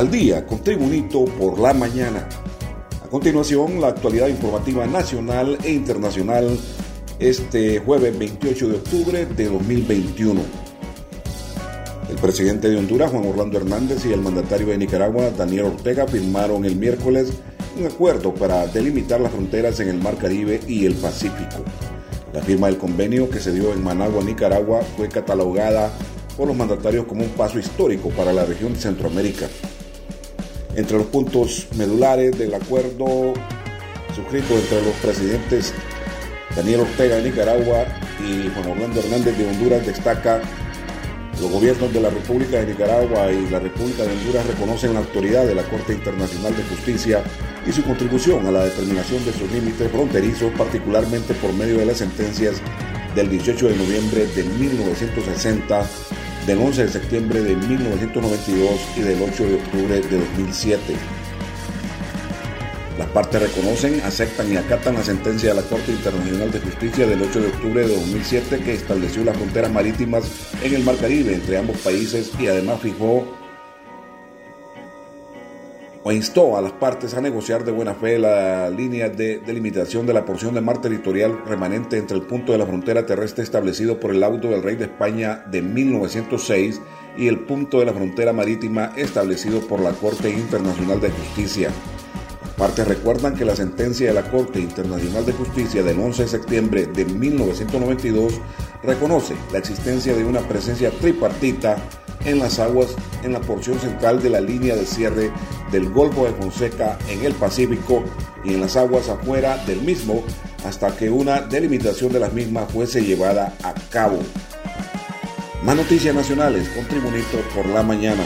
al día con Tribunito por la mañana. A continuación, la actualidad informativa nacional e internacional este jueves 28 de octubre de 2021. El presidente de Honduras, Juan Orlando Hernández, y el mandatario de Nicaragua, Daniel Ortega, firmaron el miércoles un acuerdo para delimitar las fronteras en el Mar Caribe y el Pacífico. La firma del convenio que se dio en Managua, Nicaragua, fue catalogada por los mandatarios como un paso histórico para la región de Centroamérica. Entre los puntos medulares del acuerdo suscrito entre los presidentes Daniel Ortega de Nicaragua y Juan Orlando Hernández de Honduras destaca los gobiernos de la República de Nicaragua y la República de Honduras reconocen la autoridad de la Corte Internacional de Justicia y su contribución a la determinación de sus límites fronterizos, particularmente por medio de las sentencias del 18 de noviembre de 1960 del 11 de septiembre de 1992 y del 8 de octubre de 2007. Las partes reconocen, aceptan y acatan la sentencia de la Corte Internacional de Justicia del 8 de octubre de 2007 que estableció las fronteras marítimas en el Mar Caribe entre ambos países y además fijó o instó a las partes a negociar de buena fe la línea de delimitación de la porción de mar territorial remanente entre el punto de la frontera terrestre establecido por el auto del rey de España de 1906 y el punto de la frontera marítima establecido por la Corte Internacional de Justicia. Las partes recuerdan que la sentencia de la Corte Internacional de Justicia del 11 de septiembre de 1992 reconoce la existencia de una presencia tripartita en las aguas en la porción central de la línea de cierre del Golfo de Fonseca en el Pacífico y en las aguas afuera del mismo hasta que una delimitación de las mismas fuese llevada a cabo. Más noticias nacionales con Tribunito por la mañana.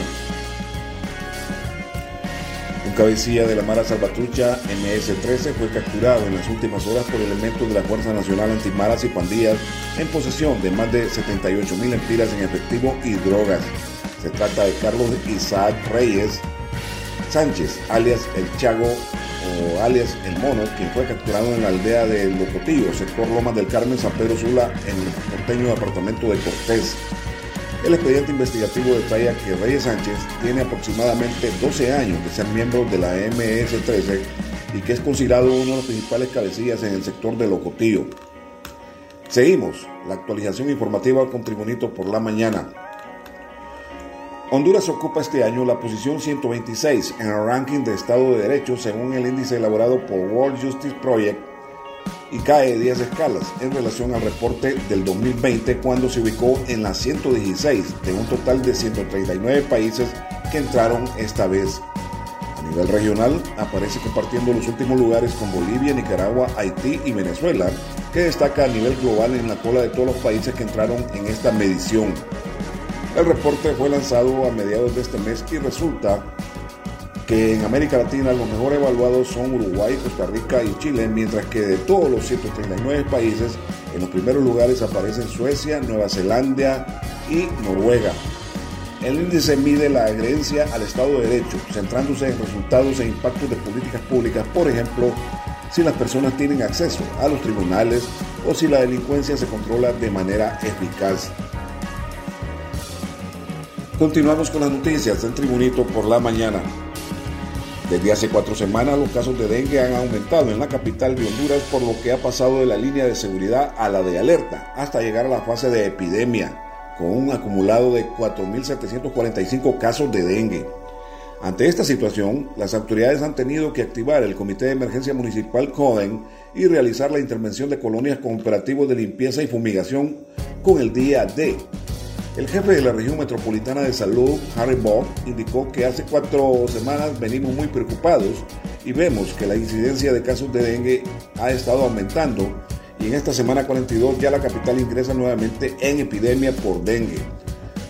Un cabecilla de la Mara Salvatrucha MS-13 fue capturado en las últimas horas por elementos de la Fuerza Nacional Antimaras y Pandillas en posesión de más de 78 mil empiras en efectivo y drogas. Se trata de Carlos Isaac Reyes Sánchez, alias El Chago o alias El Mono, quien fue capturado en la aldea de Locotillo, sector Lomas del Carmen, San Pedro Sula, en el porteño departamento de Cortés. El expediente investigativo detalla que Reyes Sánchez tiene aproximadamente 12 años de ser miembro de la MS-13 y que es considerado uno de los principales cabecillas en el sector de Locotillo. Seguimos la actualización informativa con Tribunito por la mañana. Honduras ocupa este año la posición 126 en el ranking de Estado de Derecho según el índice elaborado por World Justice Project y cae 10 escalas en relación al reporte del 2020 cuando se ubicó en la 116 de un total de 139 países que entraron esta vez. A nivel regional aparece compartiendo los últimos lugares con Bolivia, Nicaragua, Haití y Venezuela, que destaca a nivel global en la cola de todos los países que entraron en esta medición. El reporte fue lanzado a mediados de este mes y resulta que en América Latina los mejor evaluados son Uruguay, Costa Rica y Chile, mientras que de todos los 139 países, en los primeros lugares aparecen Suecia, Nueva Zelanda y Noruega. El índice mide la adherencia al Estado de Derecho, centrándose en resultados e impactos de políticas públicas, por ejemplo, si las personas tienen acceso a los tribunales o si la delincuencia se controla de manera eficaz. Continuamos con las noticias del Tribunito por la mañana. Desde hace cuatro semanas los casos de dengue han aumentado en la capital de Honduras por lo que ha pasado de la línea de seguridad a la de alerta hasta llegar a la fase de epidemia, con un acumulado de 4.745 casos de dengue. Ante esta situación, las autoridades han tenido que activar el Comité de Emergencia Municipal CODEN y realizar la intervención de colonias con operativos de limpieza y fumigación con el día D, el jefe de la región metropolitana de salud, Harry Bob, indicó que hace cuatro semanas venimos muy preocupados y vemos que la incidencia de casos de dengue ha estado aumentando y en esta semana 42 ya la capital ingresa nuevamente en epidemia por dengue.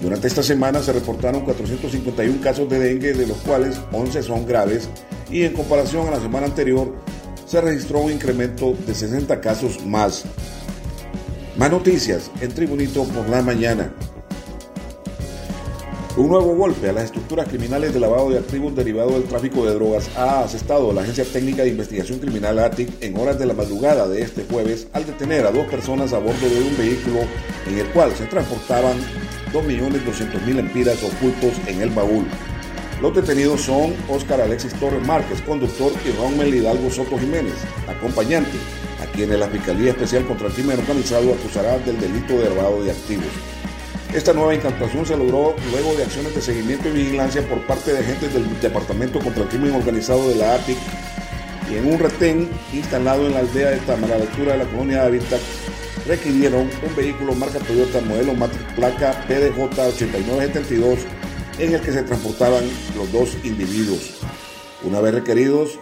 Durante esta semana se reportaron 451 casos de dengue, de los cuales 11 son graves, y en comparación a la semana anterior se registró un incremento de 60 casos más. Más noticias en Tribunito por la mañana. Un nuevo golpe a las estructuras criminales de lavado de activos derivado del tráfico de drogas ha asestado la Agencia Técnica de Investigación Criminal ATIC en horas de la madrugada de este jueves al detener a dos personas a bordo de un vehículo en el cual se transportaban 2.200.000 empiras ocultos en el baúl. Los detenidos son Óscar Alexis Torres Márquez, conductor, y Rommel Hidalgo Soto Jiménez, acompañante, a quienes la Fiscalía Especial contra el Crimen Organizado acusará del delito de lavado de activos. Esta nueva incantación se logró luego de acciones de seguimiento y vigilancia por parte de agentes del Departamento contra el Crimen Organizado de la ATIC y en un retén instalado en la aldea de Tamara, altura de la colonia de Habitat, requirieron un vehículo marca Toyota modelo Matrix placa PDJ 8972 en el que se transportaban los dos individuos. Una vez requeridos,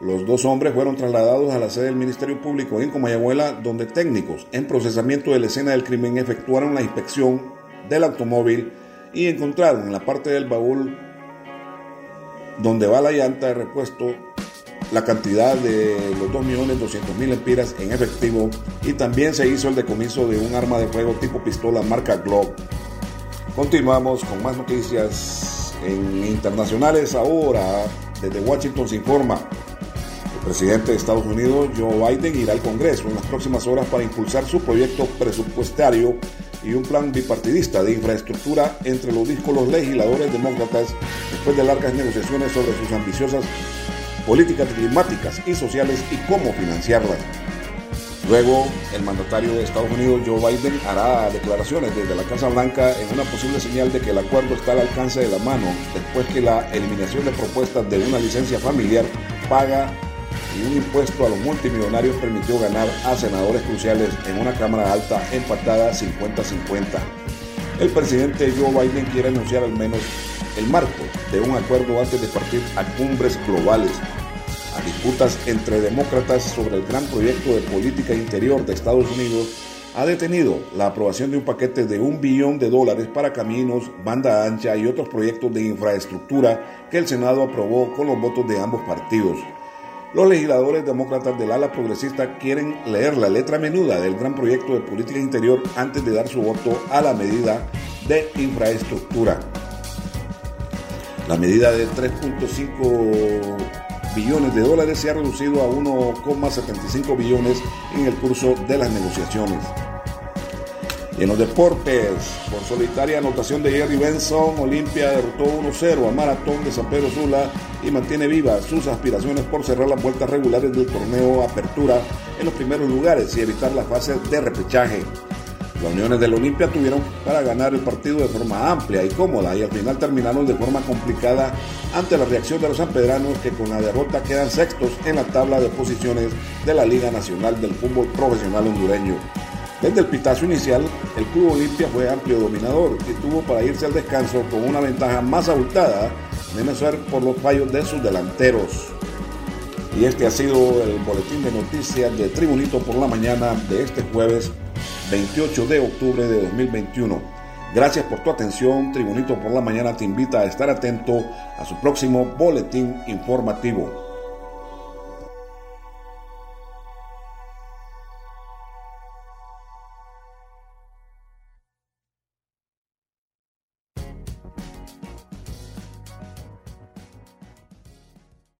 los dos hombres fueron trasladados a la sede del Ministerio Público en Comayagüela, donde técnicos en procesamiento de la escena del crimen efectuaron la inspección del automóvil y encontraron en la parte del baúl donde va la llanta de repuesto la cantidad de los 2.200.000 empiras en efectivo y también se hizo el decomiso de un arma de fuego tipo pistola marca Glock. Continuamos con más noticias en internacionales ahora. Desde Washington se informa presidente de Estados Unidos, Joe Biden, irá al Congreso en las próximas horas para impulsar su proyecto presupuestario y un plan bipartidista de infraestructura entre los discos legisladores demócratas después de largas negociaciones sobre sus ambiciosas políticas climáticas y sociales y cómo financiarlas. Luego, el mandatario de Estados Unidos, Joe Biden, hará declaraciones desde la Casa Blanca en una posible señal de que el acuerdo está al alcance de la mano después que la eliminación de propuestas de una licencia familiar paga y un impuesto a los multimillonarios permitió ganar a senadores cruciales en una Cámara Alta empatada 50-50. El presidente Joe Biden quiere anunciar al menos el marco de un acuerdo antes de partir a cumbres globales, a disputas entre demócratas sobre el gran proyecto de política interior de Estados Unidos ha detenido la aprobación de un paquete de un billón de dólares para caminos, banda ancha y otros proyectos de infraestructura que el Senado aprobó con los votos de ambos partidos. Los legisladores demócratas del ala progresista quieren leer la letra menuda del gran proyecto de política interior antes de dar su voto a la medida de infraestructura. La medida de 3.5 billones de dólares se ha reducido a 1,75 billones en el curso de las negociaciones. En los deportes, por solitaria anotación de Jerry Benson, Olimpia derrotó 1-0 a Maratón de San Pedro Sula y mantiene vivas sus aspiraciones por cerrar las vueltas regulares del torneo Apertura en los primeros lugares y evitar la fase de repechaje. Las uniones del Olimpia tuvieron para ganar el partido de forma amplia y cómoda y al final terminaron de forma complicada ante la reacción de los sanpedranos que con la derrota quedan sextos en la tabla de posiciones de la Liga Nacional del Fútbol Profesional Hondureño. Desde el pitazo inicial, el Club Olimpia fue amplio dominador y tuvo para irse al descanso con una ventaja más abultada, menos ser por los fallos de sus delanteros. Y este ha sido el boletín de noticias de Tribunito por la mañana de este jueves 28 de octubre de 2021. Gracias por tu atención. Tribunito por la mañana te invita a estar atento a su próximo boletín informativo.